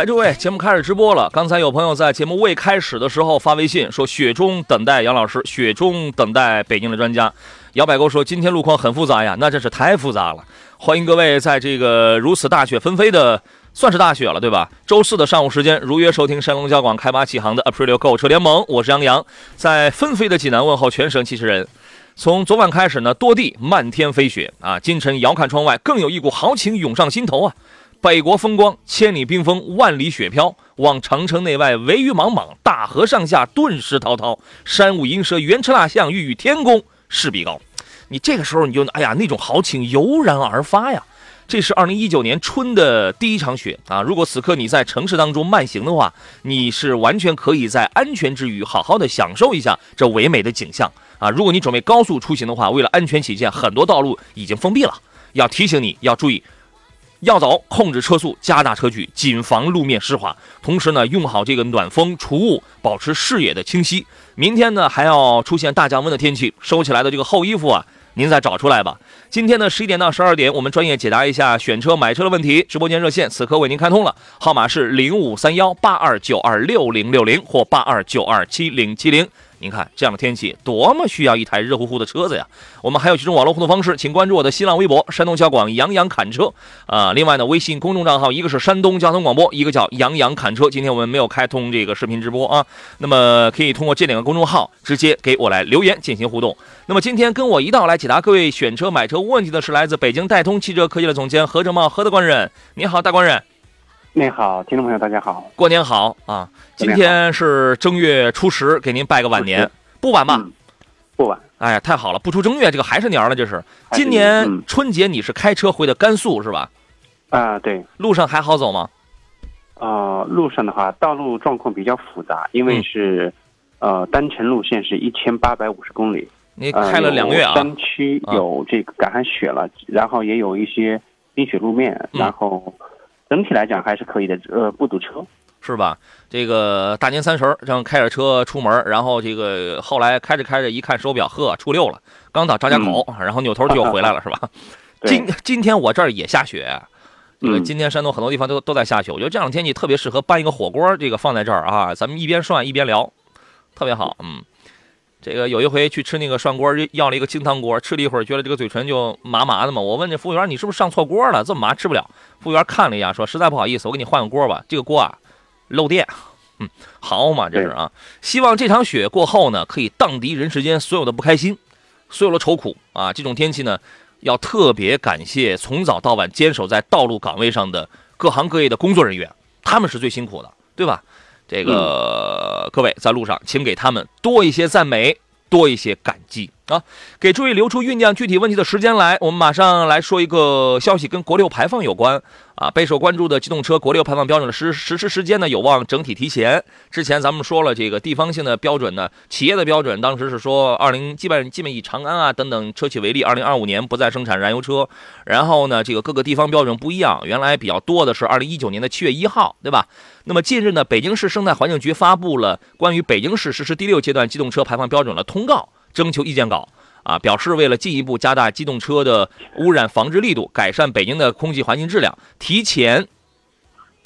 来，诸位，节目开始直播了。刚才有朋友在节目未开始的时候发微信说：“雪中等待杨老师，雪中等待北京的专家。”摇摆哥说：“今天路况很复杂呀，那真是太复杂了。”欢迎各位在这个如此大雪纷飞的，算是大雪了，对吧？周四的上午时间，如约收听山东交广开发启航的 Aprilio 购车联盟，我是杨洋，在纷飞的济南问候全省汽车人。从昨晚开始呢，多地漫天飞雪啊，今晨遥看窗外，更有一股豪情涌上心头啊。北国风光，千里冰封，万里雪飘。望长城内外，惟余莽莽；大河上下，顿时滔滔。山舞银蛇，原驰蜡象，欲与天公试比高。你这个时候，你就哎呀，那种豪情油然而发呀。这是二零一九年春的第一场雪啊！如果此刻你在城市当中慢行的话，你是完全可以在安全之余，好好的享受一下这唯美的景象啊！如果你准备高速出行的话，为了安全起见，很多道路已经封闭了，要提醒你要注意。要走，控制车速，加大车距，谨防路面湿滑。同时呢，用好这个暖风除雾，保持视野的清晰。明天呢，还要出现大降温的天气，收起来的这个厚衣服啊，您再找出来吧。今天呢，十一点到十二点，我们专业解答一下选车买车的问题。直播间热线此刻为您开通了，号码是零五三幺八二九二六零六零或八二九二七零七零。您看这样的天气，多么需要一台热乎乎的车子呀！我们还有几种网络互动方式，请关注我的新浪微博“山东交广杨洋侃车”啊。另外呢，微信公众账号一个是山东交通广播，一个叫杨洋侃车。今天我们没有开通这个视频直播啊，那么可以通过这两个公众号直接给我来留言进行互动。那么今天跟我一道来解答各位选车买车问题的是来自北京戴通汽车科技的总监何正茂何大官人。你好，大官人。你好，听众朋友，大家好，过年好啊！今天是正月初十，给您拜个晚年，不晚吧？不晚。哎呀，太好了，不出正月，这个还是年了，这是。今年春节你是开车回的甘肃是吧？啊，对。路上还好走吗？啊，路上的话，道路状况比较复杂，因为是呃单程路线是一千八百五十公里。你开了两个月啊？山区有这个赶上雪了，然后也有一些冰雪路面，然后。整体来讲还是可以的，呃，不堵车，是吧？这个大年三十这样开着车出门，然后这个后来开着开着一看手表，呵，初六了，刚到张家口，然后扭头就又回来了，是吧？今今天我这儿也下雪，这个今天山东很多地方都都在下雪，我觉得这样的天气特别适合搬一个火锅，这个放在这儿啊，咱们一边涮一边聊，特别好，嗯。这个有一回去吃那个涮锅，要了一个清汤锅，吃了一会儿，觉得这个嘴唇就麻麻的嘛。我问这服务员，你是不是上错锅了？这么麻吃不了。服务员看了一下，说：“实在不好意思，我给你换个锅吧。这个锅啊，漏电。嗯，好嘛，这是啊。希望这场雪过后呢，可以荡涤人世间所有的不开心，所有的愁苦啊。这种天气呢，要特别感谢从早到晚坚守在道路岗位上的各行各业的工作人员，他们是最辛苦的，对吧？”这个各位在路上，请给他们多一些赞美，多一些感激啊！给诸位留出酝酿具体问题的时间来。我们马上来说一个消息，跟国六排放有关。啊，备受关注的机动车国六排放标准的实实施时间呢，有望整体提前。之前咱们说了，这个地方性的标准呢，企业的标准当时是说，二零基本基本以长安啊等等车企为例，二零二五年不再生产燃油车。然后呢，这个各个地方标准不一样，原来比较多的是二零一九年的七月一号，对吧？那么近日呢，北京市生态环境局发布了关于北京市实施第六阶段机动车排放标准的通告征求意见稿。啊，表示为了进一步加大机动车的污染防治力度，改善北京的空气环境质量，提前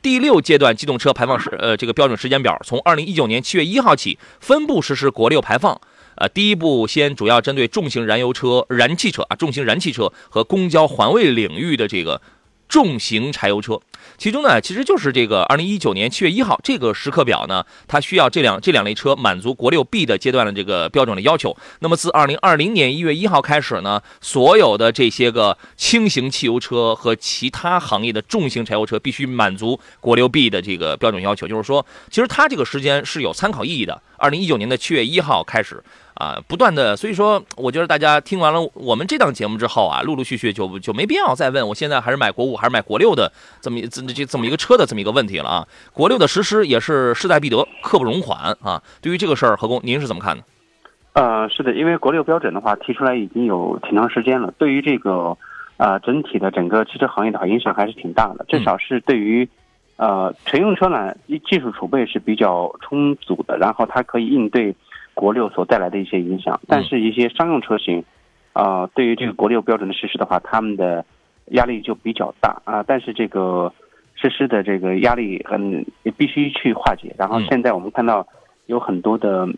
第六阶段机动车排放时呃这个标准时间表，从二零一九年七月一号起分步实施国六排放。呃，第一步先主要针对重型燃油车、燃气车啊，重型燃气车和公交环卫领域的这个重型柴油车。其中呢，其实就是这个二零一九年七月一号这个时刻表呢，它需要这两这两类车满足国六 B 的阶段的这个标准的要求。那么自二零二零年一月一号开始呢，所有的这些个轻型汽油车和其他行业的重型柴油车必须满足国六 B 的这个标准要求。就是说，其实它这个时间是有参考意义的。二零一九年的七月一号开始。啊，不断的，所以说，我觉得大家听完了我们这档节目之后啊，陆陆续续就就没必要再问我现在还是买国五还是买国六的这么这这这么一个车的这么一个问题了啊。国六的实施也是势在必得，刻不容缓啊。对于这个事儿，何工您是怎么看的？呃，是的，因为国六标准的话提出来已经有挺长时间了，对于这个呃整体的整个汽车行业的话影响还是挺大的，至少是对于呃乘用车呢技术储备是比较充足的，然后它可以应对。国六所带来的一些影响，但是一些商用车型，啊，对于这个国六标准的实施的话，他们的压力就比较大啊。但是这个实施的这个压力很也必须去化解。然后现在我们看到有很多的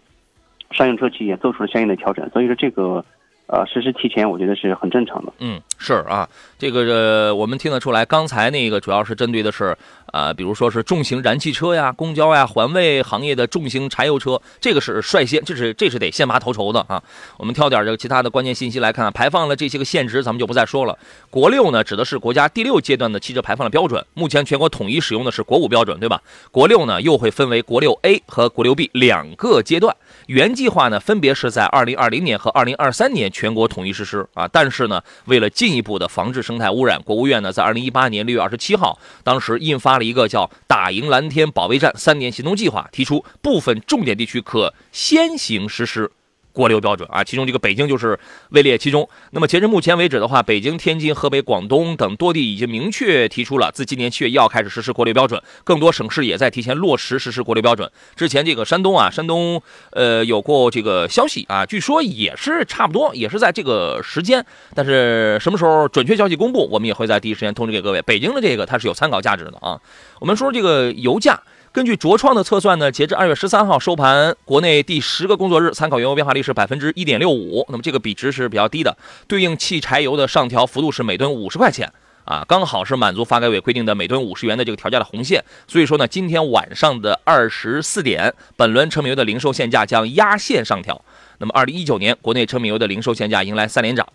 商用车企也做出了相应的调整，所以说这个。呃，实施提前，我觉得是很正常的。嗯，是啊，这个我们听得出来，刚才那个主要是针对的是，呃，比如说是重型燃气车呀、公交呀、环卫行业的重型柴油车，这个是率先，这是这是得先拔头筹的啊。我们挑点这个其他的关键信息来看，排放的这些个限值，咱们就不再说了。国六呢，指的是国家第六阶段的汽车排放的标准，目前全国统一使用的是国五标准，对吧？国六呢，又会分为国六 A 和国六 B 两个阶段。原计划呢，分别是在二零二零年和二零二三年全国统一实施啊。但是呢，为了进一步的防治生态污染，国务院呢在二零一八年六月二十七号，当时印发了一个叫“打赢蓝天保卫战”三年行动计划，提出部分重点地区可先行实施。国六标准啊，其中这个北京就是位列其中。那么截至目前为止的话，北京、天津、河北、广东等多地已经明确提出了自今年七月一号开始实施国六标准，更多省市也在提前落实实施国六标准。之前这个山东啊，山东呃有过这个消息啊，据说也是差不多，也是在这个时间。但是什么时候准确消息公布，我们也会在第一时间通知给各位。北京的这个它是有参考价值的啊。我们说这个油价。根据卓创的测算呢，截至二月十三号收盘，国内第十个工作日参考原油变化率是百分之一点六五，那么这个比值是比较低的，对应汽柴油的上调幅度是每吨五十块钱啊，刚好是满足发改委规定的每吨五十元的这个调价的红线。所以说呢，今天晚上的二十四点，本轮成品油的零售限价将压线上调。那么二零一九年国内成品油的零售限价迎来三连涨，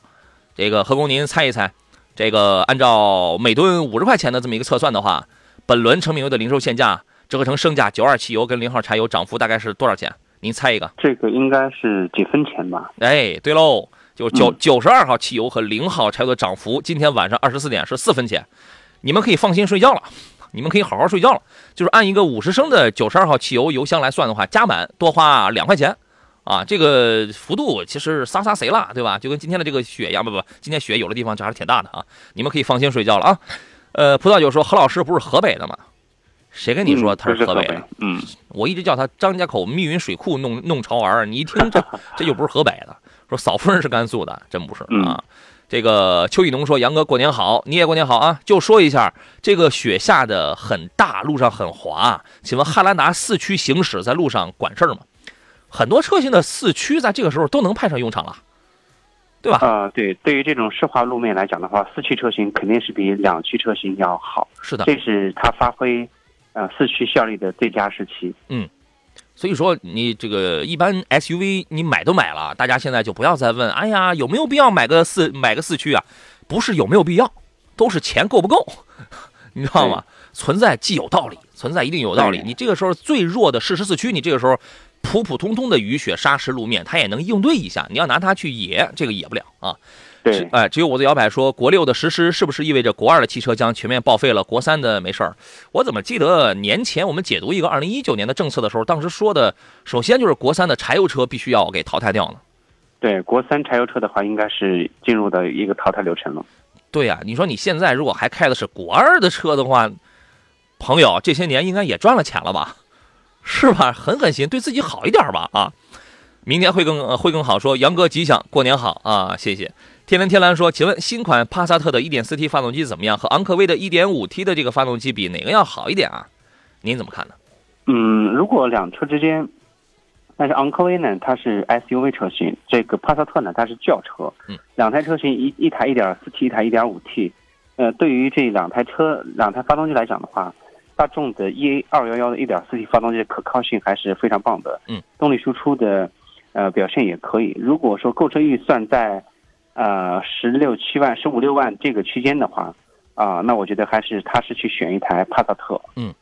这个何工您猜一猜，这个按照每吨五十块钱的这么一个测算的话，本轮成品油的零售限价。折合成升价，九二汽油跟零号柴油涨幅大概是多少钱？您猜一个？这个应该是几分钱吧？哎，对喽，就九九十二号汽油和零号柴油的涨幅，今天晚上二十四点是四分钱，你们可以放心睡觉了，你们可以好好睡觉了。就是按一个五十升的九十二号汽油油箱来算的话，加满多花两块钱，啊，这个幅度其实撒撒谁了，对吧？就跟今天的这个雪一样，不不，今天雪有的地方就还是挺大的啊，你们可以放心睡觉了啊。呃，葡萄酒说何老师不是河北的吗？谁跟你说他是河北的？嗯，我一直叫他张家口密云水库弄弄潮儿，你一听这 这又不是河北的。说嫂夫人是甘肃的，真不是啊。这个邱义农说：“杨哥过年好，你也过年好啊。”就说一下，这个雪下的很大，路上很滑。请问汉兰达四驱行驶在路上管事儿吗？很多车型的四驱在这个时候都能派上用场了，对吧？啊，对，对于这种湿滑路面来讲的话，四驱车型肯定是比两驱车型要好。是的，这是它发挥。呃，四驱效力的最佳时期。嗯，所以说你这个一般 SUV 你买都买了，大家现在就不要再问，哎呀，有没有必要买个四买个四驱啊？不是有没有必要，都是钱够不够，你知道吗？存在既有道理，存在一定有道理。你这个时候最弱的适时四驱，你这个时候普普通通的雨雪沙石路面，它也能应对一下。你要拿它去野，这个野不了啊。对，哎，只有我的摇摆说，国六的实施是不是意味着国二的汽车将全面报废了？国三的没事儿。我怎么记得年前我们解读一个二零一九年的政策的时候，当时说的，首先就是国三的柴油车必须要给淘汰掉呢。对，国三柴油车的话，应该是进入的一个淘汰流程了。对呀，你说你现在如果还开的是国二的车的话，朋友这些年应该也赚了钱了吧？是吧？狠狠心，对自己好一点吧啊！明天会更会更好。说杨哥吉祥，过年好啊！谢谢。天蓝天蓝说：“请问新款帕萨特的 1.4T 发动机怎么样？和昂科威的 1.5T 的这个发动机比，哪个要好一点啊？您怎么看呢？”嗯，如果两车之间，但是昂科威呢，它是 SUV 车型，这个帕萨特呢，它是轿车。嗯，两台车型一一台 1.4T，一台 1.5T。呃，对于这两台车两台发动机来讲的话，大众的 EA211 的 1.4T 发动机的可靠性还是非常棒的。嗯，动力输出的呃表现也可以。如果说购车预算在呃，十六七万、十五六万这个区间的话，啊，那我觉得还是踏实去选一台帕萨特。嗯，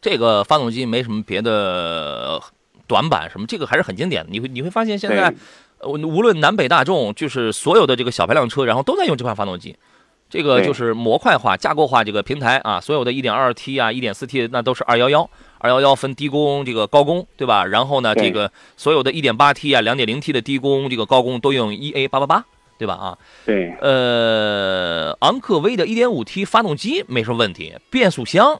这个发动机没什么别的短板什么，这个还是很经典的。你会你会发现现在，呃，无论南北大众，就是所有的这个小排量车，然后都在用这款发动机。这个就是模块化、架构化这个平台啊，所有的 1.2T 啊、1.4T 那都是211。211分低功、这个高功，对吧？然后呢，这个所有的 1.8T 啊、2.0T 的低功、这个高功都用 EA888，对吧？啊，对。呃，昂科威的 1.5T 发动机没什么问题，变速箱。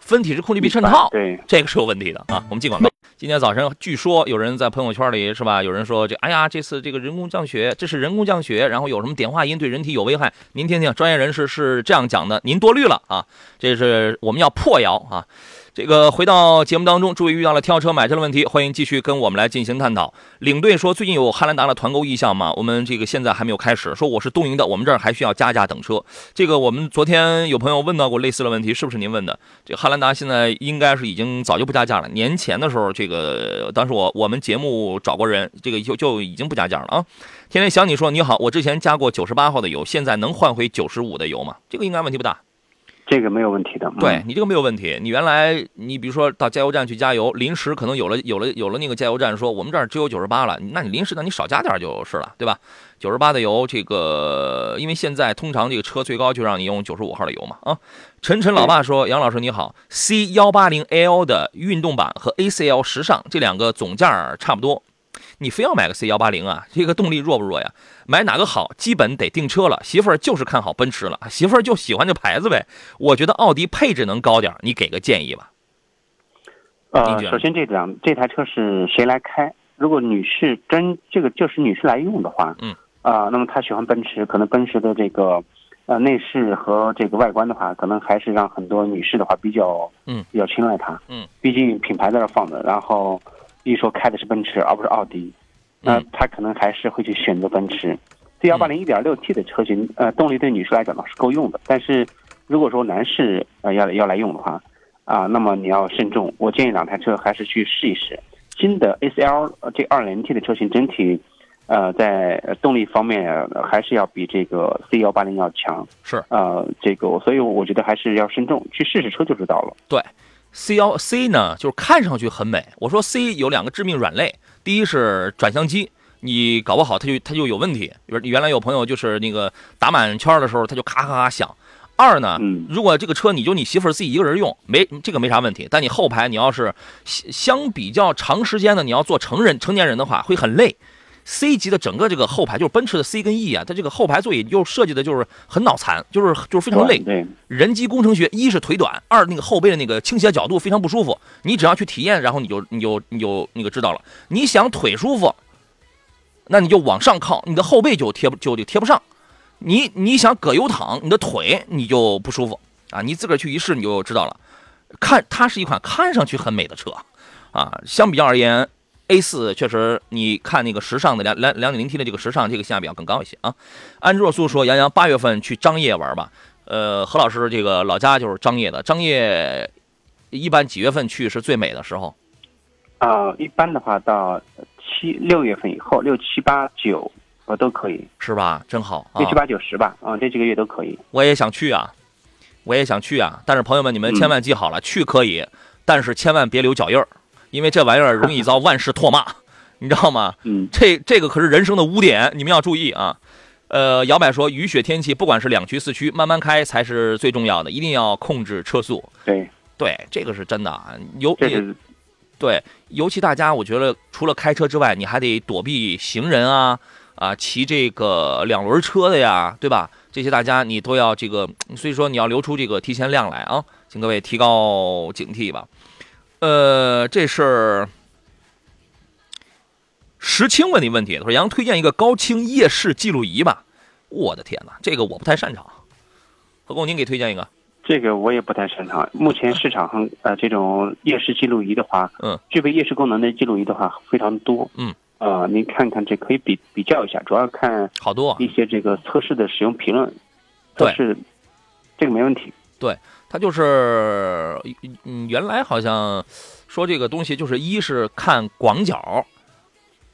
分体式空气避衬套，对，这个是有问题的啊。我们尽管今天早晨据说有人在朋友圈里是吧？有人说这，哎呀，这次这个人工降雪，这是人工降雪，然后有什么碘化银对人体有危害？您听听，专业人士是这样讲的，您多虑了啊。这是我们要破谣啊。这个回到节目当中，诸位遇到了挑车买车的问题，欢迎继续跟我们来进行探讨。领队说最近有汉兰达的团购意向吗？我们这个现在还没有开始。说我是东营的，我们这儿还需要加价等车。这个我们昨天有朋友问到过类似的问题，是不是您问的？这个汉兰达现在应该是已经早就不加价了。年前的时候，这个当时我我们节目找过人，这个就就已经不加价了啊。天天想你说你好，我之前加过九十八号的油，现在能换回九十五的油吗？这个应该问题不大。这个没有问题的，对你这个没有问题。你原来你比如说到加油站去加油，临时可能有了有了有了那个加油站说我们这儿只有九十八了，那你临时呢你少加点就是了，对吧？九十八的油，这个因为现在通常这个车最高就让你用九十五号的油嘛啊。晨晨老爸说，杨老师你好，C 幺八零 L 的运动版和 ACL 时尚这两个总价差不多。你非要买个 C 幺八零啊？这个动力弱不弱呀？买哪个好，基本得订车了。媳妇儿就是看好奔驰了，媳妇儿就喜欢这牌子呗。我觉得奥迪配置能高点，你给个建议吧。呃，首先这两这台车是谁来开？如果女士真这个就是女士来用的话，嗯，啊，那么她喜欢奔驰，可能奔驰的这个呃内饰和这个外观的话，可能还是让很多女士的话比较嗯比较青睐它，嗯，毕竟品牌在这放着，然后。一说开的是奔驰而不是奥迪，那他可能还是会去选择奔驰。C 幺八零一点六 T 的车型，呃，动力对女士来讲呢是够用的。但是如果说男士呃要要来用的话，啊，那么你要慎重。我建议两台车还是去试一试。新的 A C L 这二零 T 的车型整体，呃，在动力方面还是要比这个 C 幺八零要强。是，呃，这个所以我觉得还是要慎重，去试试车就知道了。对。C 幺 C 呢，就是看上去很美。我说 C 有两个致命软肋，第一是转向机，你搞不好它就它就有问题。原原来有朋友就是那个打满圈的时候，它就咔咔咔响。二呢，如果这个车你就你媳妇儿自己一个人用，没这个没啥问题。但你后排你要是相比较长时间的，你要做成人成年人的话，会很累。C 级的整个这个后排就是奔驰的 C 跟 E 啊，它这个后排座椅又设计的就是很脑残，就是就是非常累。人机工程学，一是腿短，二那个后背的那个倾斜角度非常不舒服。你只要去体验，然后你就你就你就那个知道了。你想腿舒服，那你就往上靠，你的后背就贴不就就贴不上。你你想葛优躺，你的腿你就不舒服啊。你自个儿去一试你就知道了。看它是一款看上去很美的车啊，相比较而言。A 四确实，你看那个时尚的两两两点零 T 的这个时尚，这个性价比要更高一些啊。安若素说：“杨洋八月份去张掖玩吧。”呃，何老师这个老家就是张掖的，张掖一般几月份去是最美的时候？啊，一般的话到七六月份以后，六七八九呃都可以，是吧？真好，六七八九十吧，啊，这几个月都可以。我也想去啊，我也想去啊，但是朋友们，你们千万记好了，去可以，但是千万别留脚印儿。因为这玩意儿容易遭万事唾骂，你知道吗？嗯，这这个可是人生的污点，你们要注意啊。呃，摇摆说雨雪天气，不管是两驱四驱，慢慢开才是最重要的，一定要控制车速。对对，这个是真的啊。尤对，尤其大家，我觉得除了开车之外，你还得躲避行人啊啊，骑这个两轮车的呀，对吧？这些大家你都要这个，所以说你要留出这个提前量来啊，请各位提高警惕吧。呃，这是石青问你问题。他说：“杨推荐一个高清夜视记录仪吧。”我的天哪，这个我不太擅长。何工，您给推荐一个。这个我也不太擅长。目前市场上呃，这种夜视记录仪的话，嗯，具备夜视功能的记录仪的话非常多。嗯，呃，您看看这可以比比较一下，主要看好多一些这个测试的使用评论。测试这个没问题。对。它就是，嗯，原来好像说这个东西就是一是看广角，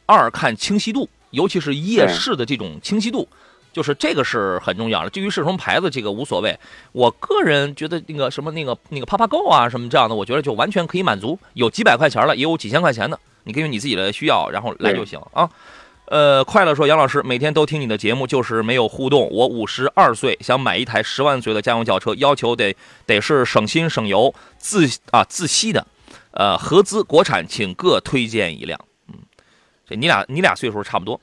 二看清晰度，尤其是夜视的这种清晰度。就是这个是很重要的。至于是什么牌子，这个无所谓。我个人觉得那个什么那个那个 PapaGo 啊什么这样的，我觉得就完全可以满足。有几百块钱了，也有几千块钱的，你根据你自己的需要，然后来就行啊。呃，快乐说杨老师每天都听你的节目，就是没有互动。我五十二岁，想买一台十万左右的家用轿车，要求得得是省心省油、自啊自吸的，呃，合资国产，请各推荐一辆。嗯，这你俩你俩岁数差不多。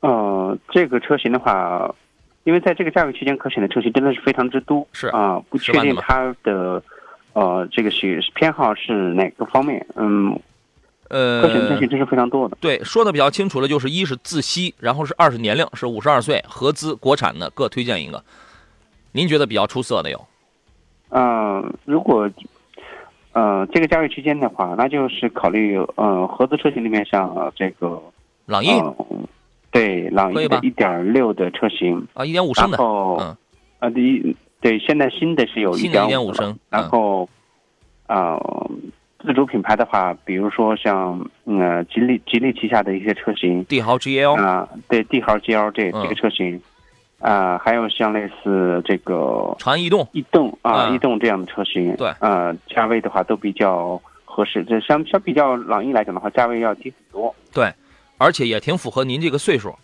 呃，这个车型的话，因为在这个价位区间可选的车型真的是非常之多，是啊，不确定它的呃这个是偏好是哪个方面，嗯。呃，可选车型真是非常多的。对，说的比较清楚的，就是一是自吸，然后是二是年龄是五十二岁，合资国产的，各推荐一个。您觉得比较出色的有？嗯，如果呃这个价位区间的话，那就是考虑呃合资车型里面像这个朗逸，对，朗逸的一点六的车型啊，一点五升的，嗯，啊，第一对，现在新的是有一点五升，然后啊。自主品牌的话，比如说像呃吉利吉利旗下的一些车型，帝豪 GL 啊，对帝豪 GL 这这个车型，啊，还有像类似这个长安逸动、逸动啊、逸动这样的车型，对，呃，价位的话都比较合适。这相相比较朗逸来讲的话，价位要低很多。对，而且也挺符合您这个岁数，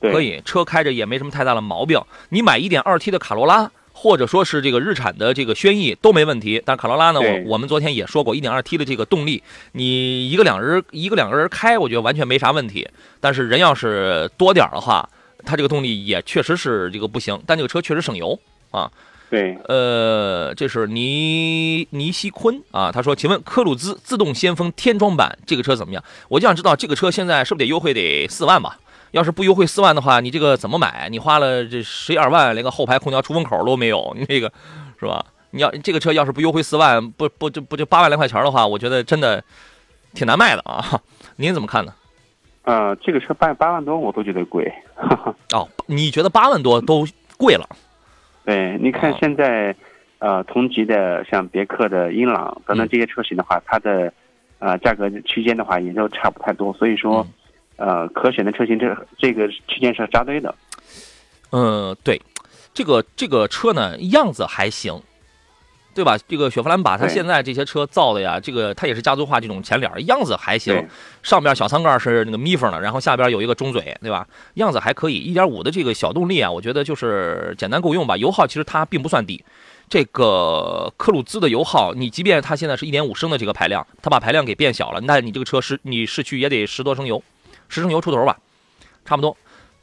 可以车开着也没什么太大的毛病。你买一点二 T 的卡罗拉。或者说是这个日产的这个轩逸都没问题，但卡罗拉呢，我我们昨天也说过，，1.2T 的这个动力，你一个两人一个两个人开，我觉得完全没啥问题。但是人要是多点的话，它这个动力也确实是这个不行。但这个车确实省油啊。对，呃，这是尼尼西坤啊，他说，请问科鲁兹自动先锋天窗版这个车怎么样？我就想知道这个车现在是不是得优惠得四万吧？要是不优惠四万的话，你这个怎么买？你花了这十一二万，连个后排空调出风口都没有，你这个是吧？你要这个车要是不优惠四万，不不就不就八万来块钱的话，我觉得真的挺难卖的啊。您怎么看呢？呃，这个车八八万多我都觉得贵。哦，你觉得八万多都贵了？对，你看现在呃同级的像别克的英朗等等这些车型的话，它的呃价格区间的话也就差不太多，所以说。呃，可选的车型这这个区间是扎堆的。嗯，对，这个这个车呢样子还行，对吧？这个雪佛兰把它现在这些车造的呀，这个它也是家族化这种前脸，样子还行。上边小舱盖是那个密封的，然后下边有一个中嘴，对吧？样子还可以。一点五的这个小动力啊，我觉得就是简单够用吧。油耗其实它并不算低。这个科鲁兹的油耗，你即便它现在是一点五升的这个排量，它把排量给变小了，那你这个车是你市区也得十多升油。十升油出头吧，差不多。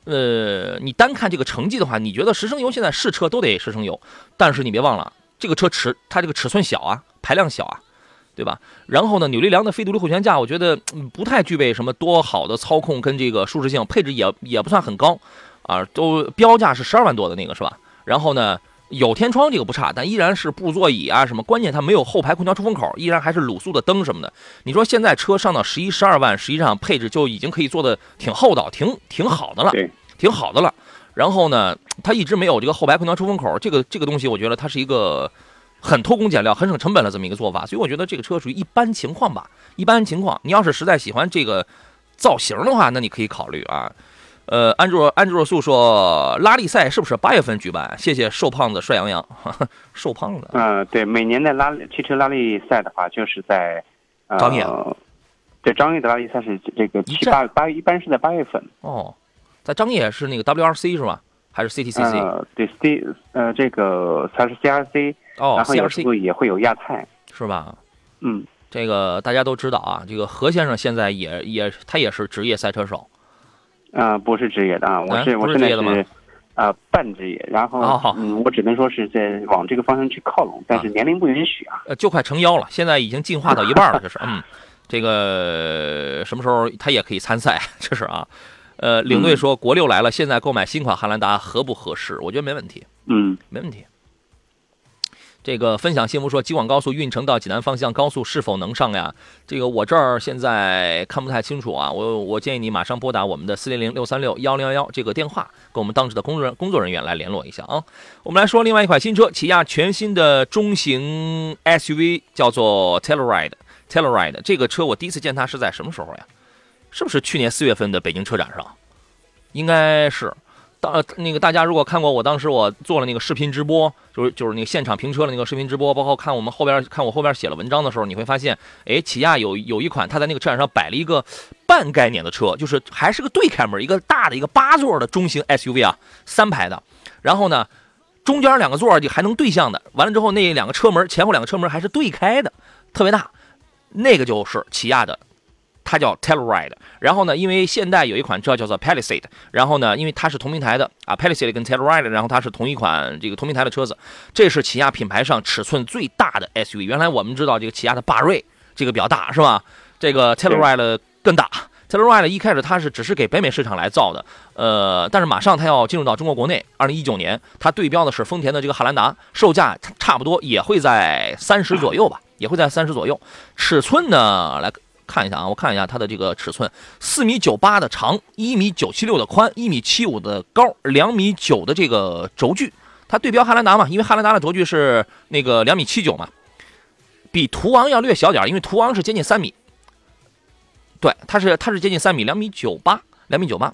呃，你单看这个成绩的话，你觉得十升油现在试车都得十升油，但是你别忘了，这个车尺它这个尺寸小啊，排量小啊，对吧？然后呢，扭力梁的非独立后悬架，我觉得不太具备什么多好的操控跟这个舒适性，配置也也不算很高啊，都标价是十二万多的那个是吧？然后呢？有天窗这个不差，但依然是布座椅啊什么，关键它没有后排空调出风口，依然还是卤素的灯什么的。你说现在车上到十一十二万，实际上配置就已经可以做的挺厚道、挺挺好的了，挺好的了。然后呢，它一直没有这个后排空调出风口，这个这个东西，我觉得它是一个很偷工减料、很省成本的这么一个做法。所以我觉得这个车属于一般情况吧，一般情况。你要是实在喜欢这个造型的话，那你可以考虑啊。呃，安卓安卓素说拉力赛是不是八月份举办？谢谢瘦胖子帅洋洋，瘦胖子。嗯，对，每年的拉汽车拉力赛的话，就是在张掖。对，张掖的拉力赛是这个七八八，一般是在八月份。哦，在张掖是那个 WRC 是吧？还是 CTCC？呃，对，C 呃这个它是 CRC。哦，然后有时候也会有亚太，是吧？嗯，这个大家都知道啊，这个何先生现在也也他也是职业赛车手。啊，不是职业的啊，我是我现在是啊半职业，然后嗯，我只能说是在往这个方向去靠拢，但是年龄不允许啊。呃，就快成妖了，现在已经进化到一半了，这是嗯，这个什么时候他也可以参赛，这是啊。呃，领队说国六来了，现在购买新款汉兰达合不合适？我觉得没问题，嗯，没问题。这个分享幸福说，京广高速运城到济南方向高速是否能上呀？这个我这儿现在看不太清楚啊。我我建议你马上拨打我们的四零零六三六幺零幺幺这个电话，跟我们当时的工作人工作人员来联络一下啊。我们来说另外一款新车，起亚全新的中型 SUV 叫做 Telluride。Telluride 这个车我第一次见它是在什么时候呀？是不是去年四月份的北京车展上？应该是。当那个大家如果看过我当时我做了那个视频直播，就是就是那个现场评车的那个视频直播，包括看我们后边看我后边写了文章的时候，你会发现，哎，起亚有有一款，它在那个车展上摆了一个半概念的车，就是还是个对开门，一个大的一个八座的中型 SUV 啊，三排的，然后呢，中间两个座就还能对向的，完了之后那两个车门前后两个车门还是对开的，特别大，那个就是起亚的。它叫 Telluride，然后呢，因为现代有一款车叫做 Palisade，然后呢，因为它是同平台的啊，Palisade 跟 Telluride，然后它是同一款这个同平台的车子，这是起亚品牌上尺寸最大的 SUV。原来我们知道这个起亚的霸锐这个比较大是吧？这个 Telluride 更大，Telluride 一开始它是只是给北美市场来造的，呃，但是马上它要进入到中国国内，二零一九年它对标的是丰田的这个汉兰达，售价差不多也会在三十左右吧，也会在三十左右，尺寸呢来。看一下啊，我看一下它的这个尺寸，四米九八的长，一米九七六的宽，一米七五的高，两米九的这个轴距，它对标汉兰达嘛，因为汉兰达的轴距是那个两米七九嘛，比途昂要略小点，因为途昂是接近三米，对，它是它是接近三米，两米九八，两米九八。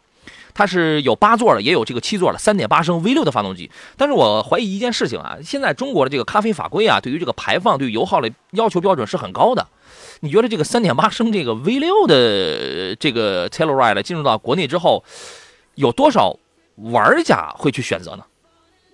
它是有八座的，也有这个七座的，三点八升 V 六的发动机。但是我怀疑一件事情啊，现在中国的这个咖啡法规啊，对于这个排放、对油耗的要求标准是很高的。你觉得这个三点八升这个 V 六的这个 Telluride 进入到国内之后，有多少玩家会去选择呢？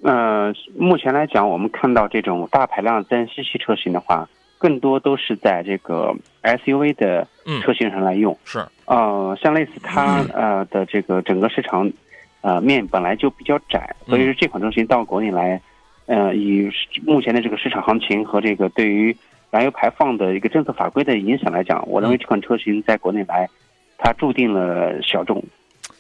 呃，目前来讲，我们看到这种大排量自然吸气车型的话。更多都是在这个 SUV 的车型上来用，是，呃，像类似它呃的这个整个市场，呃面本来就比较窄，所以说这款车型到国内来，呃，以目前的这个市场行情和这个对于燃油排放的一个政策法规的影响来讲，我认为这款车型在国内来，它注定了小众。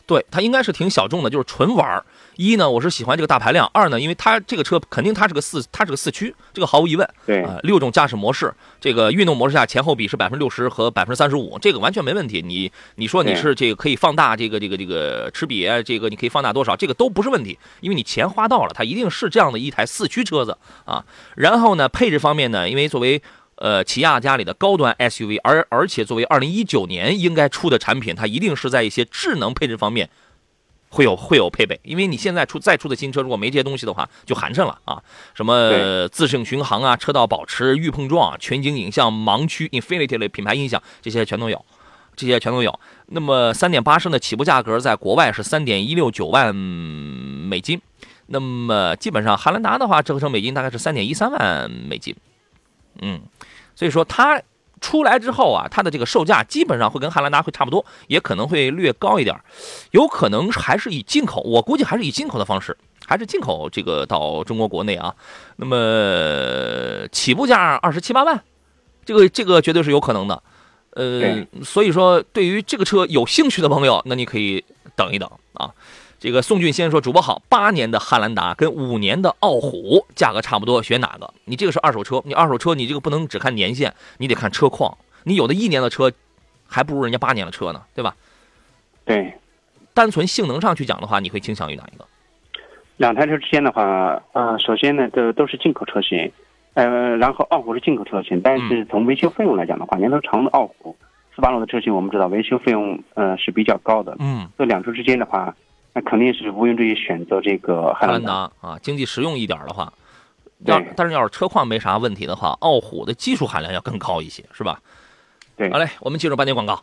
对，它应该是挺小众的，就是纯玩儿。一呢，我是喜欢这个大排量；二呢，因为它这个车肯定它是个四，它是个四驱，这个毫无疑问。对，六种驾驶模式，这个运动模式下前后比是百分之六十和百分之三十五，这个完全没问题。你你说你是这个可以放大这个这个这个齿比，这个你可以放大多少，这个都不是问题，因为你钱花到了，它一定是这样的一台四驱车子啊。然后呢，配置方面呢，因为作为呃起亚家里的高端 SUV，而而且作为二零一九年应该出的产品，它一定是在一些智能配置方面。会有会有配备，因为你现在出再出的新车，如果没这些东西的话，就寒碜了啊！什么自适应巡航啊、车道保持、预碰撞、全景影像、盲区、Infinity 类品牌音响，这些全都有，这些全都有。那么三点八升的起步价格在国外是三点一六九万美金，那么基本上汉兰达的话，折合成美金大概是三点一三万美金。嗯，所以说它。出来之后啊，它的这个售价基本上会跟汉兰达会差不多，也可能会略高一点，有可能还是以进口，我估计还是以进口的方式，还是进口这个到中国国内啊。那么起步价二十七八万，这个这个绝对是有可能的。呃，所以说对于这个车有兴趣的朋友，那你可以等一等啊。这个宋俊先说：“主播好，八年的汉兰达跟五年的傲虎价格差不多，选哪个？你这个是二手车，你二手车你这个不能只看年限，你得看车况。你有的一年的车，还不如人家八年的车呢，对吧？对，单纯性能上去讲的话，你会倾向于哪一个？两台车之间的话，呃，首先呢，都都是进口车型，呃，然后傲虎是进口车型，但是从维修费用来讲的话，年头长的傲虎斯巴鲁的车型，我们知道维修费用呃是比较高的。嗯，这两车之间的话。那肯定是毋庸置疑选择这个汉兰达啊，经济实用一点的话，要但是要是车况没啥问题的话，傲虎的技术含量要更高一些，是吧？对，好嘞，我们进入半点广告。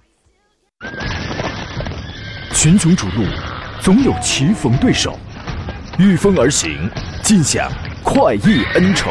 群雄逐鹿，总有棋逢对手，御风而行，尽享快意恩仇，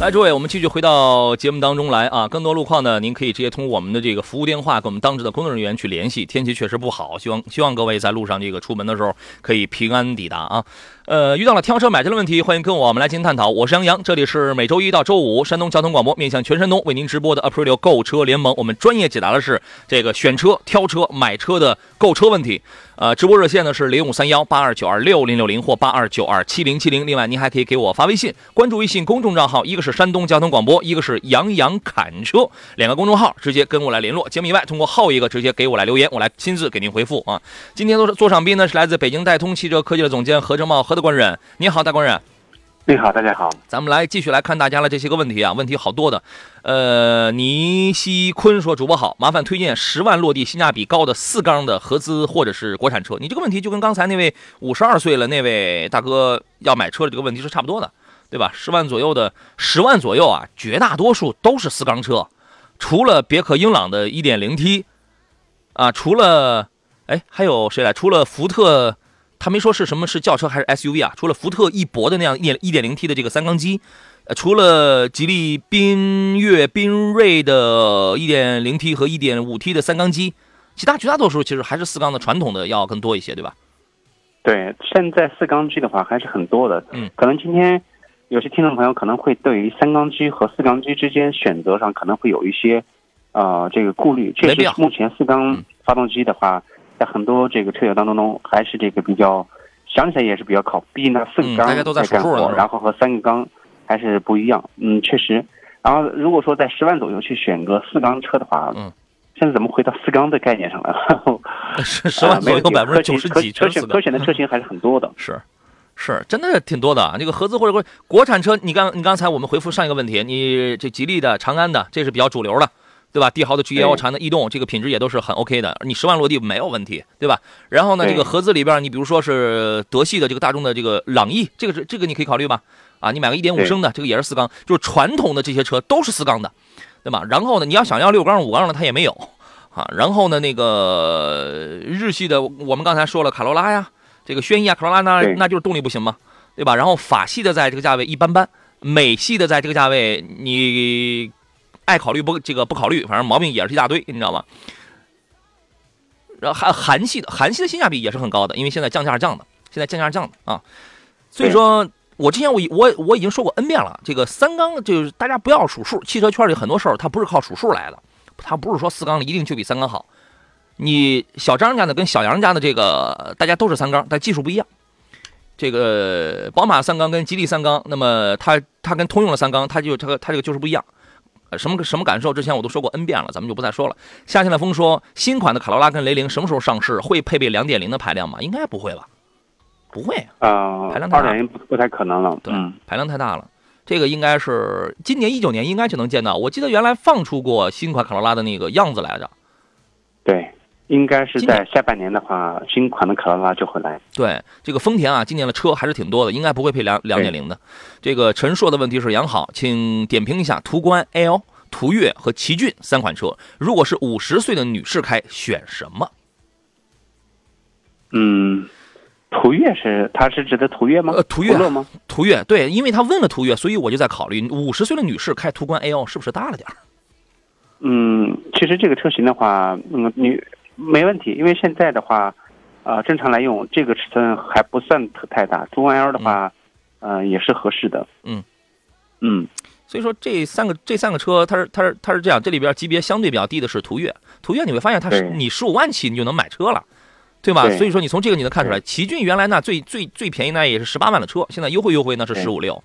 来，诸位，我们继续回到节目当中来啊！更多路况呢，您可以直接通过我们的这个服务电话跟我们当值的工作人员去联系。天气确实不好，希望希望各位在路上这个出门的时候可以平安抵达啊。呃，遇到了挑车买车的问题，欢迎跟我们来进行探讨。我是杨洋，这里是每周一到周五山东交通广播面向全山东为您直播的 Aprilio 购车联盟。我们专业解答的是这个选车、挑车、买车的购车问题。呃，直播热线呢是零五三幺八二九二六零六零或八二九二七零七零。另外，您还可以给我发微信，关注微信公众账号，一个是山东交通广播，一个是杨洋侃车，两个公众号直接跟我来联络。节目以外，通过后一个直接给我来留言，我来亲自给您回复啊。今天坐坐上宾呢是来自北京戴通汽车科技的总监何正茂何。官人，你好，大官人。你好，大家好。咱们来继续来看大家的这些个问题啊，问题好多的。呃，倪希坤说：“主播好，麻烦推荐十万落地、性价比高的四缸的合资或者是国产车。”你这个问题就跟刚才那位五十二岁了那位大哥要买车的这个问题是差不多的，对吧？十万左右的，十万左右啊，绝大多数都是四缸车，除了别克英朗的一点零 T，啊，除了哎还有谁来？除了福特。他没说是什么是轿车还是 SUV 啊？除了福特翼博的那样一点一点零 T 的这个三缸机，呃，除了吉利缤越、缤瑞的一点零 T 和一点五 T 的三缸机，其他绝大多数其实还是四缸的传统的要更多一些，对吧？对，现在四缸机的话还是很多的。嗯，可能今天有些听众朋友可能会对于三缸机和四缸机之间选择上可能会有一些呃这个顾虑。确实，目前四缸发动机的话。在很多这个车友当中中，还是这个比较想起来也是比较靠，毕竟它四个缸在干活，然后和三个缸还是不一样。嗯，确实。然后如果说在十万左右去选个四缸车的话，嗯，现在怎么回到四缸的概念上来了？十万左右百分之九十几车选可选的车型还是很多的。是，是，真的挺多的。那个合资或者国国产车，你刚你刚才我们回复上一个问题，你这吉利的、长安的，这是比较主流的。对吧？帝豪的 G L 长的逸动，这个品质也都是很 OK 的。你十万落地没有问题，对吧？然后呢，这个合资里边，你比如说是德系的这个大众的这个朗逸，这个是这个你可以考虑吧？啊，你买个一点五升的，这个也是四缸，就是传统的这些车都是四缸的，对吧？然后呢，你要想要六缸五缸的，它也没有啊。然后呢，那个日系的，我们刚才说了卡罗拉呀，这个轩逸啊，卡罗拉那那就是动力不行嘛，对吧？然后法系的在这个价位一般般，美系的在这个价位你。爱考虑不这个不考虑，反正毛病也是一大堆，你知道吗？然后韩韩系的，韩系的性价比也是很高的，因为现在降价降的，现在降价降的啊。所以说，我之前我我我已经说过 N 遍了，这个三缸就是大家不要数数，汽车圈里很多事儿它不是靠数数来的，它不是说四缸的一定就比三缸好。你小张家的跟小杨家的这个大家都是三缸，但技术不一样。这个宝马三缸跟吉利三缸，那么它它跟通用的三缸，它就它它这个就是不一样。什么什么感受？之前我都说过 N 遍了，咱们就不再说了。夏天的风说，新款的卡罗拉跟雷凌什么时候上市？会配备2.0的排量吗？应该不会吧？不会啊，排量太大，2.0不不太可能了。对，排量太大了。这个应该是今年一九年应该就能见到。我记得原来放出过新款卡罗拉的那个样子来着。对。应该是在下半年的话，新款的卡罗拉就会来。对，这个丰田啊，今年的车还是挺多的，应该不会配两两点零的。这个陈硕的问题是：杨好，请点评一下途观 L、途岳和奇骏三款车，如果是五十岁的女士开，选什么？嗯，途岳是，他是指的途岳吗？呃，途岳吗？途岳对，因为他问了途岳，所以我就在考虑，五十岁的女士开途观 L 是不是大了点儿？嗯，其实这个车型的话，嗯，你。没问题，因为现在的话，呃，正常来用，这个尺寸还不算太大。途观 L 的话，呃，也是合适的。嗯嗯，所以说这三个这三个车，它是它是它是这样，这里边级别相对比较低的是途岳。途岳你会发现它是你十五万起你就能买车了，对吧？所以说你从这个你能看出来，奇骏原来那最最最便宜那也是十八万的车，现在优惠优惠那是十五六，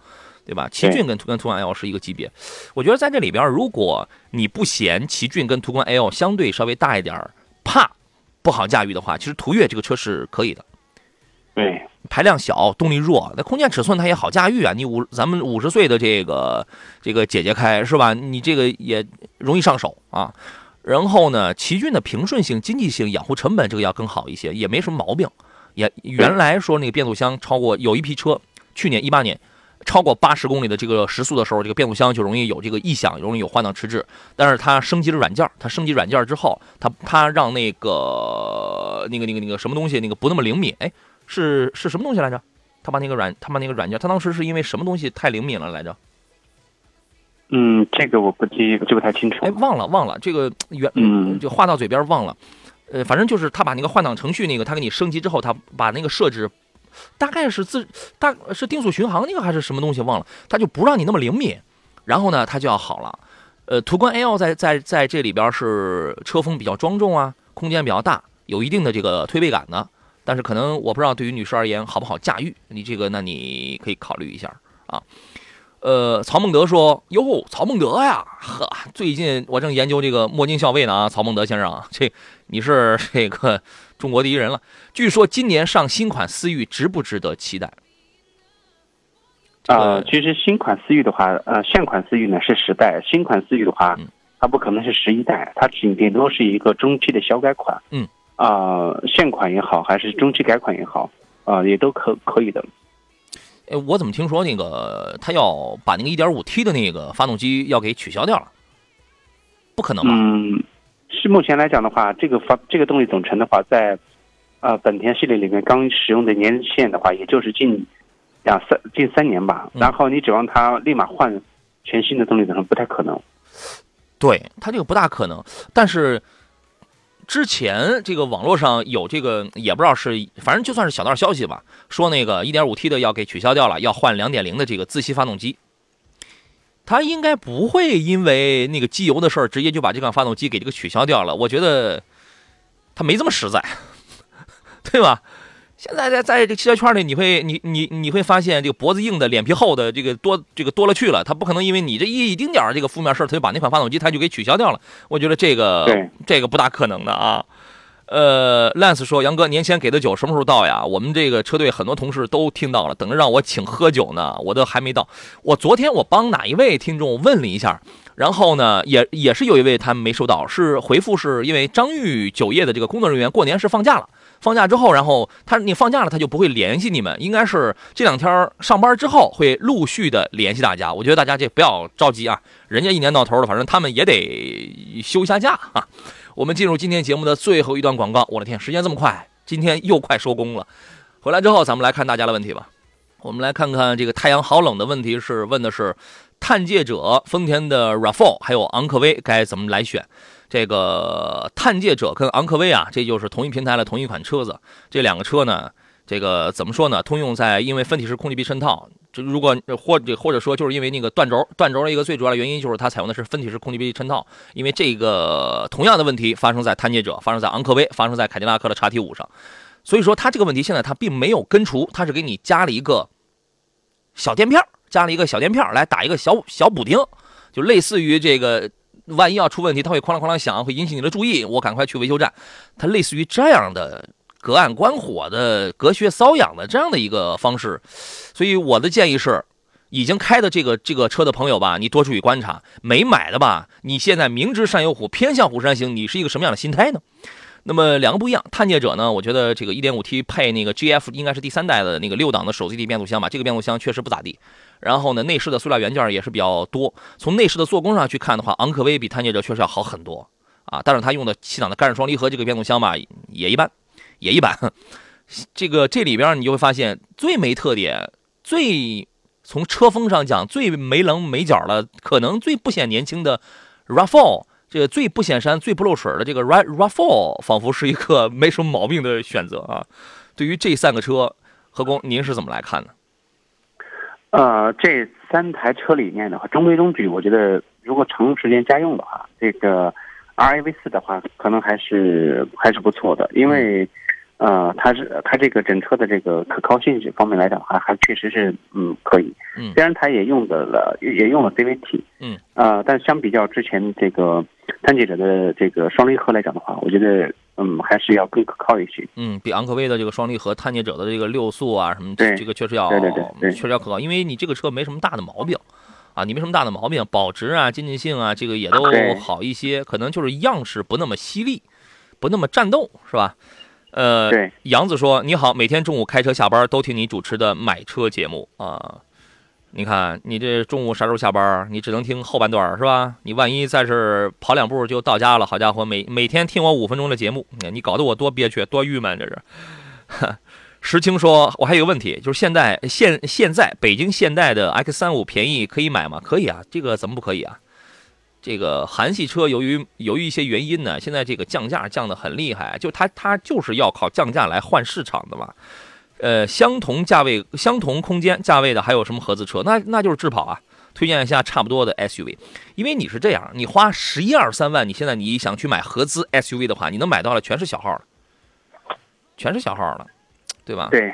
对吧？奇骏跟途跟途观 L 是一个级别。我觉得在这里边，如果你不嫌奇骏跟途观 L 相对稍微大一点儿。怕不好驾驭的话，其实途岳这个车是可以的。对，排量小，动力弱，那空间尺寸它也好驾驭啊。你五咱们五十岁的这个这个姐姐开是吧？你这个也容易上手啊。然后呢，奇骏的平顺性、经济性、养护成本这个要更好一些，也没什么毛病。也原来说那个变速箱超过有一批车，去年一八年。超过八十公里的这个时速的时候，这个变速箱就容易有这个异响，容易有换挡迟滞。但是它升级了软件，它升级软件之后，它它让那个那个那个那个什么东西那个不那么灵敏。哎，是是什么东西来着？他把那个软他把那个软件，他当时是因为什么东西太灵敏了来着？嗯，这个我不记记不太清楚。哎，忘了忘了这个原嗯，就话到嘴边忘了。呃，反正就是他把那个换挡程序那个他给你升级之后，他把那个设置。大概是自大是定速巡航那个还是什么东西忘了，它就不让你那么灵敏，然后呢它就要好了。呃，途观 L 在在在这里边是车风比较庄重啊，空间比较大，有一定的这个推背感的。但是可能我不知道对于女士而言好不好驾驭，你这个那你可以考虑一下啊。呃，曹孟德说：“哟，曹孟德呀，呵，最近我正研究这个墨镜校尉呢啊，曹孟德先生，这你是这个中国第一人了。据说今年上新款思域值不值得期待？”啊，其实新款思域的话，呃，现款思域呢是十代，新款思域的话，它不可能是十一代，它顶顶多是一个中期的小改款。嗯。啊，现款也好，还是中期改款也好，啊，也都可可以的。哎，我怎么听说那个他要把那个 1.5T 的那个发动机要给取消掉了？不可能吧？嗯，是目前来讲的话，这个发这个动力总成的话，在呃本田系列里面刚使用的年限的话，也就是近两三近三年吧。然后你指望它立马换全新的动力总成，不太可能。对它这个不大可能，但是。之前这个网络上有这个，也不知道是，反正就算是小道消息吧，说那个 1.5T 的要给取消掉了，要换2.0的这个自吸发动机。他应该不会因为那个机油的事儿，直接就把这款发动机给这个取消掉了。我觉得他没这么实在，对吧？现在在在这个汽车圈里，你会你你你会发现，这个脖子硬的、脸皮厚的，这个多这个多了去了。他不可能因为你这一丁点儿这个负面事儿，他就把那款发动机他就给取消掉了。我觉得这个这个不大可能的啊。呃，Lance 说：“杨哥，年前给的酒什么时候到呀？我们这个车队很多同事都听到了，等着让我请喝酒呢，我都还没到。我昨天我帮哪一位听众问了一下，然后呢，也也是有一位他没收到，是回复是因为张裕酒业的这个工作人员过年是放假了。”放假之后，然后他你放假了，他就不会联系你们。应该是这两天上班之后会陆续的联系大家。我觉得大家这不要着急啊，人家一年到头的，反正他们也得休一下假啊。我们进入今天节目的最后一段广告。我的天，时间这么快，今天又快收工了。回来之后，咱们来看大家的问题吧。我们来看看这个太阳好冷的问题是问的是探界者、丰田的 RAV4 还有昂科威该怎么来选。这个探界者跟昂科威啊，这就是同一平台的同一款车子。这两个车呢，这个怎么说呢？通用在因为分体式空气臂衬套，这如果或者或者说就是因为那个断轴断轴的一个最主要的原因就是它采用的是分体式空气臂衬套。因为这个同样的问题发生在探界者，发生在昂科威，发生在凯迪拉克的叉 T 五上。所以说它这个问题现在它并没有根除，它是给你加了一个小垫片，加了一个小垫片来打一个小小补丁，就类似于这个。万一要出问题，它会哐啷哐啷响，会引起你的注意。我赶快去维修站，它类似于这样的隔岸观火的、隔靴搔痒的这样的一个方式。所以我的建议是，已经开的这个这个车的朋友吧，你多注意观察；没买的吧，你现在明知山有虎，偏向虎山行，你是一个什么样的心态呢？那么两个不一样，探界者呢，我觉得这个 1.5T 配那个 GF 应该是第三代的那个六档的手自一体变速箱吧，这个变速箱确实不咋地。然后呢，内饰的塑料元件也是比较多。从内饰的做工上去看的话，昂科威比探界者确实要好很多啊。但是它用的七档的干式双离合这个变速箱吧，也一般，也一般。这个这里边你就会发现最没特点、最从车风上讲最没棱没角的，可能最不显年轻的 RAV4，这个最不显山、最不漏水的这个 RAV4，仿佛是一个 没什么毛病的选择啊。对于这三个车，何工您是怎么来看呢？呃，这三台车里面的话，中规中矩。我觉得，如果长时间家用的话，这个 R A V 四的话，可能还是还是不错的，因为，呃，它是它这个整车的这个可靠性方面来讲，还还确实是嗯可以。嗯。虽然它也用的了，也用了 C V T。嗯。呃，但相比较之前这个探界者的这个双离合来讲的话，我觉得。嗯，还是要更可靠一些。嗯，比昂科威的这个双离合、探界者的这个六速啊什么，这个确实要，对对对，确实要可靠。因为你这个车没什么大的毛病，啊，你没什么大的毛病，保值啊、经济性啊，这个也都好一些。可能就是样式不那么犀利，不那么战斗，是吧？呃，对。杨子说：“你好，每天中午开车下班都听你主持的买车节目啊。”你看，你这中午啥时候下班？你只能听后半段是吧？你万一再是跑两步就到家了，好家伙，每每天听我五分钟的节目，你搞得我多憋屈，多郁闷，这是。石青说：“我还有个问题，就是现在现现在北京现代的 X 三五便宜可以买吗？可以啊，这个怎么不可以啊？这个韩系车由于由于一些原因呢，现在这个降价降的很厉害，就它它就是要靠降价来换市场的嘛。”呃，相同价位、相同空间价位的还有什么合资车？那那就是智跑啊。推荐一下差不多的 SUV，因为你是这样，你花十一二三万，你现在你想去买合资 SUV 的话，你能买到的全是小号的，全是小号的，对吧？对。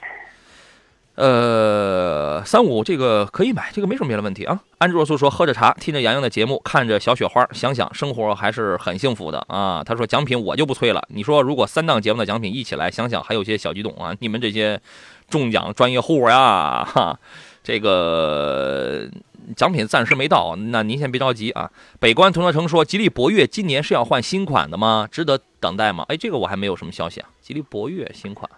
呃，三五这个可以买，这个没什么别的问题啊。安若素说，喝着茶，听着洋洋的节目，看着小雪花，想想生活还是很幸福的啊。他说奖品我就不催了，你说如果三档节目的奖品一起来，想想还有些小激动啊。你们这些中奖专业户呀，哈，这个奖品暂时没到，那您先别着急啊。北关同乐城说，吉利博越今年是要换新款的吗？值得等待吗？哎，这个我还没有什么消息啊。吉利博越新款。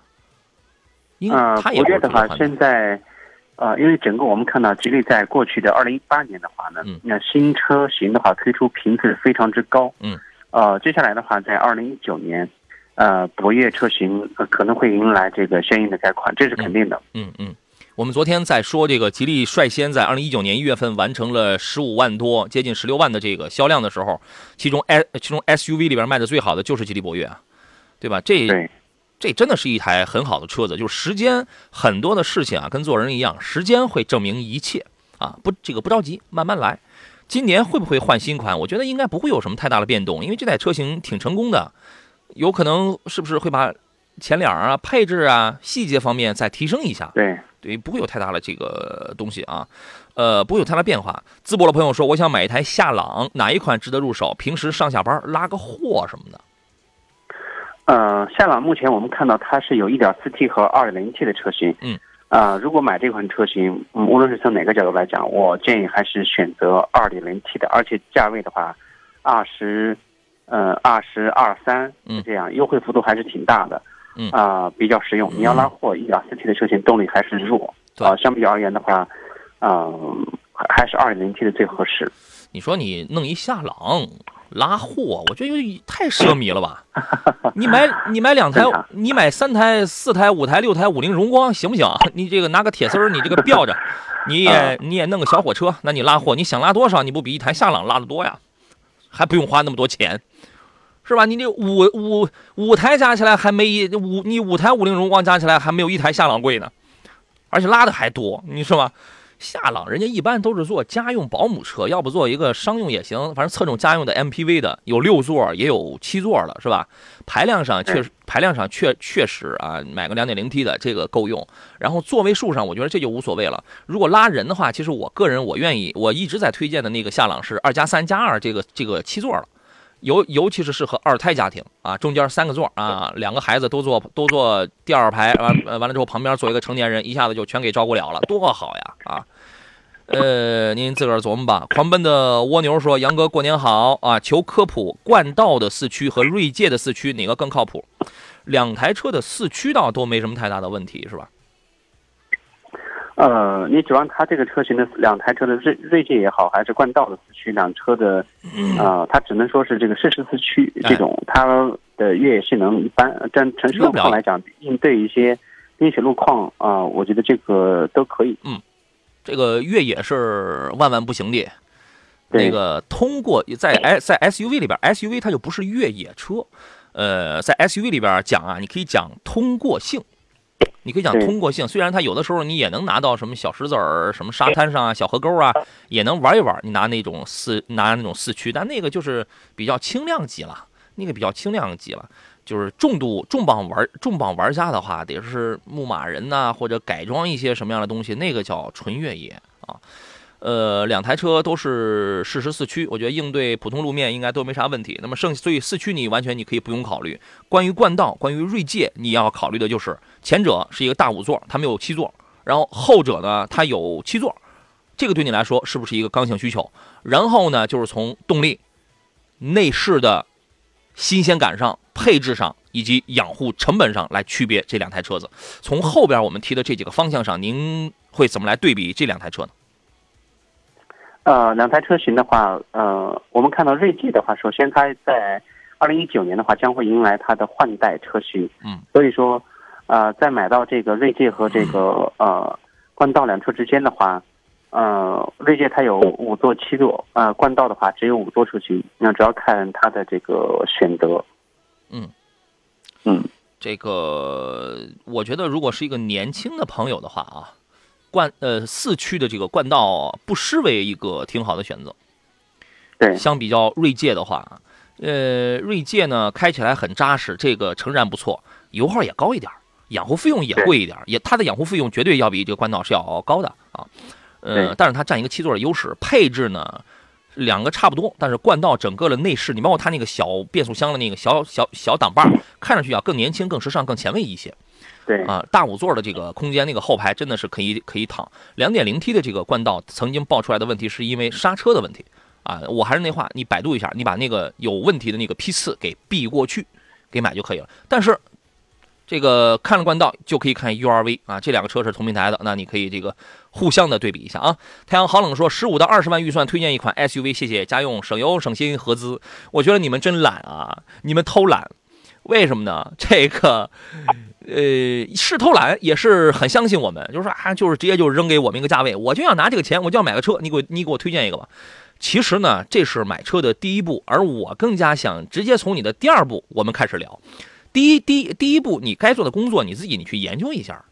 呃，博越的话，现在，呃，因为整个我们看到吉利在过去的二零一八年的话呢，那新车型的话推出频次非常之高，嗯，呃，接下来的话，在二零一九年，呃，博越车型可能会迎来这个相应的改款，这是肯定的。嗯嗯，我们昨天在说这个吉利率先在二零一九年一月份完成了十五万多，接近十六万的这个销量的时候，其中 S 其中 SUV 里边卖的最好的就是吉利博越啊，对吧？这。这真的是一台很好的车子，就是时间很多的事情啊，跟做人一样，时间会证明一切啊，不，这个不着急，慢慢来。今年会不会换新款？我觉得应该不会有什么太大的变动，因为这台车型挺成功的，有可能是不是会把前脸啊、配置啊、细节方面再提升一下？对，对，不会有太大的这个东西啊，呃，不会有太大变化。淄博的朋友说，我想买一台夏朗，哪一款值得入手？平时上下班拉个货什么的。呃，夏朗目前我们看到它是有 1.4T 和 2.0T 的车型。嗯，啊，如果买这款车型，嗯，无论是从哪个角度来讲，我建议还是选择 2.0T 的，而且价位的话，二十，呃，二十二三，这样优惠幅度还是挺大的。嗯，啊，比较实用。你要拉货，1.4T 的车型动力还是弱。啊，相比而言的话，嗯，还是 2.0T 的最合适。你说你弄一夏朗？拉货，我觉得有点太奢靡了吧？你买你买两台，你买三台、四台、五台、六台五菱荣光行不行？你这个拿个铁丝儿，你这个吊着，你也你也弄个小火车，那你拉货，你想拉多少？你不比一台夏朗拉的多呀？还不用花那么多钱，是吧？你这五五五台加起来还没一五，你五台五菱荣光加起来还没有一台夏朗贵呢，而且拉的还多，你是吧？夏朗人家一般都是做家用保姆车，要不做一个商用也行，反正侧重家用的 MPV 的，有六座也有七座的，是吧？排量上确实排量上确确实啊，买个 2.0T 的这个够用。然后座位数上，我觉得这就无所谓了。如果拉人的话，其实我个人我愿意，我一直在推荐的那个夏朗是二加三加二这个这个七座了。尤尤其是适合二胎家庭啊，中间三个座啊，两个孩子都坐都坐第二排，完完了之后旁边坐一个成年人，一下子就全给照顾了了，多好呀啊！呃，您自个儿琢磨吧。狂奔的蜗牛说：“杨哥过年好啊！求科普，冠道的四驱和锐界的四驱哪个更靠谱？两台车的四驱倒都没什么太大的问题，是吧？”呃，你指望它这个车型的两台车的锐锐界也好，还是冠道的四驱两车的，啊，它只能说是这个适时四驱这种，它的越野性能一般。但城市路况来讲，应对一些冰雪路况啊，我觉得这个都可以。嗯，这个越野是万万不行的。那个通过在 S 在 SUV 里边，SUV 它就不是越野车。呃，在 SUV 里边讲啊，你可以讲通过性。你可以讲通过性，虽然它有的时候你也能拿到什么小石子儿、什么沙滩上啊、小河沟啊，也能玩一玩。你拿那种四拿那种四驱，但那个就是比较轻量级了，那个比较轻量级了。就是重度重磅玩重磅玩家的话，得是牧马人呐，或者改装一些什么样的东西，那个叫纯越野啊。呃，两台车都是适时四驱，我觉得应对普通路面应该都没啥问题。那么剩所以四驱你完全你可以不用考虑。关于冠道，关于锐界，你要考虑的就是前者是一个大五座，它没有七座，然后后者呢它有七座，这个对你来说是不是一个刚性需求？然后呢就是从动力、内饰的新鲜感上、配置上以及养护成本上来区别这两台车子。从后边我们提的这几个方向上，您会怎么来对比这两台车呢？呃，两台车型的话，呃，我们看到锐界的话，首先它在二零一九年的话将会迎来它的换代车型，嗯，所以说，呃，在买到这个锐界和这个呃冠道两车之间的话，呃，锐界它有五座、七座，呃，冠道的话只有五座车型，那主要看它的这个选择，嗯，嗯，这个我觉得如果是一个年轻的朋友的话啊，冠呃四驱的这个冠道不失为一个挺好的选择。对，相比较锐界的话，呃，锐界呢开起来很扎实，这个诚然不错，油耗也高一点，养护费用也贵一点，也它的养护费用绝对要比这个冠道是要高的啊。呃，但是它占一个七座的优势，配置呢两个差不多，但是冠道整个的内饰，你包括它那个小变速箱的那个小小小挡把，看上去要更年轻、更时尚、更前卫一些。对啊，大五座的这个空间，那个后排真的是可以可以躺。两点零 T 的这个冠道曾经爆出来的问题是因为刹车的问题啊，我还是那话，你百度一下，你把那个有问题的那个批次给避过去，给买就可以了。但是。这个看了冠道就可以看 URV 啊，这两个车是同平台的，那你可以这个互相的对比一下啊。太阳好冷说，十五到二十万预算推荐一款 SUV，谢谢家用省油省心合资。我觉得你们真懒啊，你们偷懒，为什么呢？这个呃是偷懒，也是很相信我们，就是说啊，就是直接就扔给我们一个价位，我就要拿这个钱，我就要买个车，你给我你给我推荐一个吧。其实呢，这是买车的第一步，而我更加想直接从你的第二步我们开始聊。第一，第一第一步，你该做的工作，你自己你去研究一下，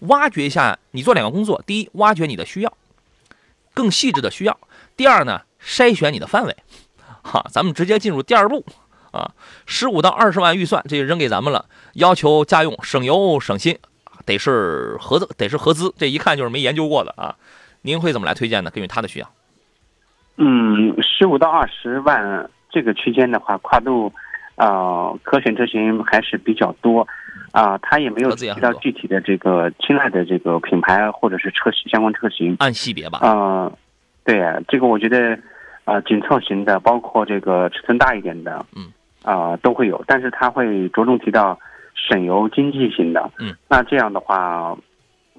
挖掘一下。你做两个工作：第一，挖掘你的需要，更细致的需要；第二呢，筛选你的范围。哈，咱们直接进入第二步啊，十五到二十万预算，这就扔给咱们了。要求家用、省油、省心，得是合资，得是合资。这一看就是没研究过的啊。您会怎么来推荐呢？根据他的需要。嗯，十五到二十万这个区间的话，跨度。呃，可选车型还是比较多，啊，他也没有提到具体的这个青睐的这个品牌或者是车型相关车型，按系别吧。嗯，对啊，这个我觉得，呃，紧凑型的，包括这个尺寸大一点的，嗯，啊，都会有，但是它会着重提到省油经济型的，嗯，那这样的话，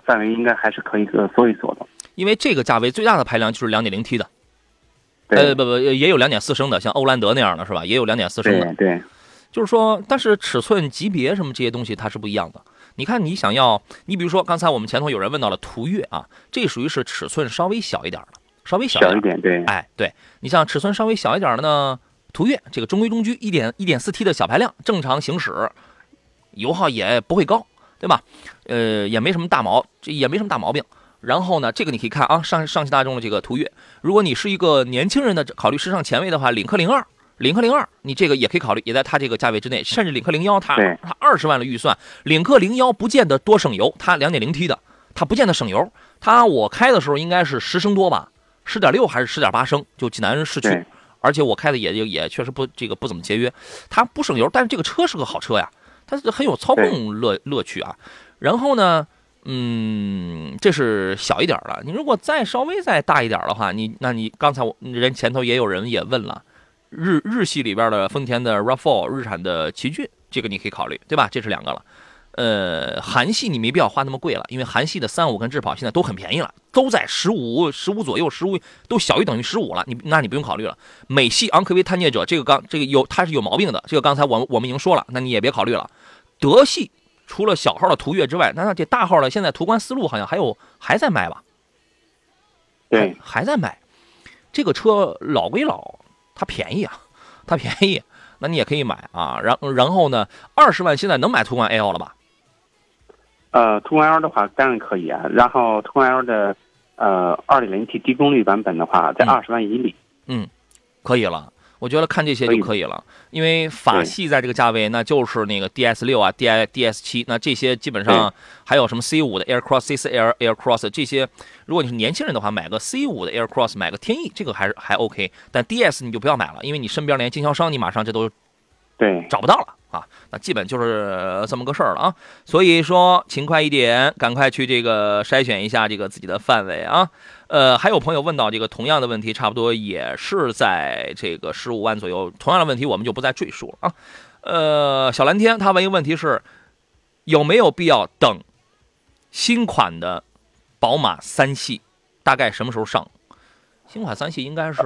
范围应该还是可以呃缩一缩的，因为这个价位最大的排量就是两点零 T 的。呃不不也有两点四升的，像欧蓝德那样的是吧？也有两点四升的。对，就是说，但是尺寸级别什么这些东西它是不一样的。你看，你想要，你比如说刚才我们前头有人问到了途岳啊，这属于是尺寸稍微小一点的，稍微小一点对。哎，对你像尺寸稍微小一点的呢，途岳这个中规中矩，一点一点四 T 的小排量，正常行驶，油耗也不会高，对吧？呃，也没什么大毛，这也没什么大毛病。然后呢，这个你可以看啊，上上汽大众的这个途岳，如果你是一个年轻人的考虑时尚前卫的话，领克零二，领克零二，你这个也可以考虑，也在它这个价位之内，甚至领克零幺，它它二十万的预算，领克零幺不见得多省油，它两点零 T 的，它不见得省油，它我开的时候应该是十升多吧，十点六还是十点八升，就济南市区，而且我开的也也确实不这个不怎么节约，它不省油，但是这个车是个好车呀，它是很有操控乐乐趣啊，然后呢。嗯，这是小一点了。你如果再稍微再大一点的话，你那你刚才我人前头也有人也问了，日日系里边的丰田的 RAV4，日产的奇骏，这个你可以考虑，对吧？这是两个了。呃，韩系你没必要花那么贵了，因为韩系的三五跟智跑现在都很便宜了，都在十五十五左右，十五都小于等于十五了。你那你不用考虑了。美系昂科威探界者这个刚这个有它是有毛病的，这个刚才我们我们已经说了，那你也别考虑了。德系。除了小号的途岳之外，那那这大号的现在途观思路好像还有还在卖吧？对，还在卖。这个车老归老，它便宜啊，它便宜，那你也可以买啊。然然后呢，二十万现在能买途观 L 了吧？呃，途观 L 的话当然可以啊。然后途观 L 的呃二点零 T 低功率版本的话，在二十万以里，嗯，可以了。我觉得看这些就可以了，因为法系在这个价位，那就是那个 DS 六啊、D I D S 七，那这些基本上还有什么 C 五的 Air Cross、C 四 Air Air Cross 这些，如果你是年轻人的话，买个 C 五的 Air Cross，买个天翼，这个还是还 OK。但 DS 你就不要买了，因为你身边连经销商你马上这都对找不到了啊，那基本就是这么个事儿了啊。所以说勤快一点，赶快去这个筛选一下这个自己的范围啊。呃，还有朋友问到这个同样的问题，差不多也是在这个十五万左右。同样的问题，我们就不再赘述了啊。呃，小蓝天他问一个问题是，有没有必要等新款的宝马三系？大概什么时候上？新款三系应该是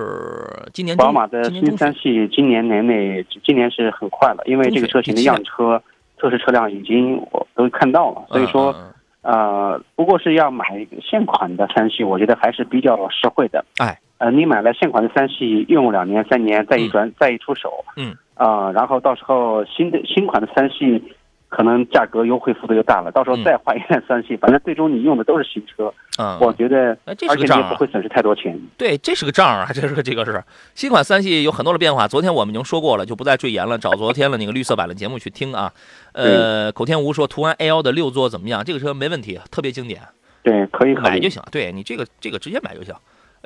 今年。宝马的新三系今年年内，今年是很快了，因为这个车型的样车测试车辆已经我都看到了，所以说。呃，不过是要买现款的三系，我觉得还是比较实惠的。哎，呃，你买了现款的三系，用两年、三年，再一转，再一出手，嗯，啊，然后到时候新的新款的三系，可能价格优惠幅度又大了，到时候再换一辆三系，反正最终你用的都是新车。嗯，我觉得，哎，这是个账啊，不会损失太多钱。对，这是个账啊，这是个这个是新款三系有很多的变化。昨天我们已经说过了，就不再赘言了。找昨天的那个绿色版的节目去听啊。呃，口天吴说途安 L 的六座怎么样？这个车没问题，特别经典。对，可以买就行。对你这个这个直接买就行。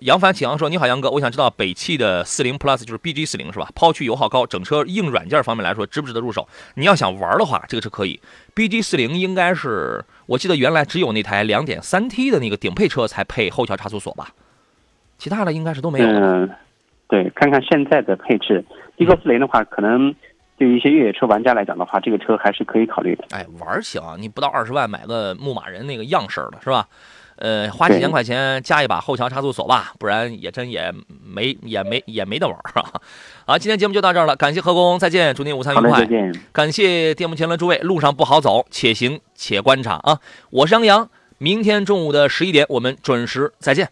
杨帆启航说：“你好，杨哥，我想知道北汽的四零 Plus 就是 BG 四零是吧？抛去油耗高，整车硬软件方面来说，值不值得入手？你要想玩的话，这个车可以。BG 四零应该是，我记得原来只有那台两点三 T 的那个顶配车才配后桥差速锁吧，其他的应该是都没有。嗯，对，看看现在的配置，，BG 四零的话，可能对于一些越野车玩家来讲的话，这个车还是可以考虑的。哎，玩行，你不到二十万买个牧马人那个样式的是吧？”呃，花几千块钱加一把后桥差速锁吧，不然也真也没也没也没得玩啊！好，今天节目就到这儿了，感谢何工，再见，祝您午餐愉快。再见。感谢电幕前的诸位，路上不好走，且行且观察啊！我是杨洋，明天中午的十一点，我们准时再见。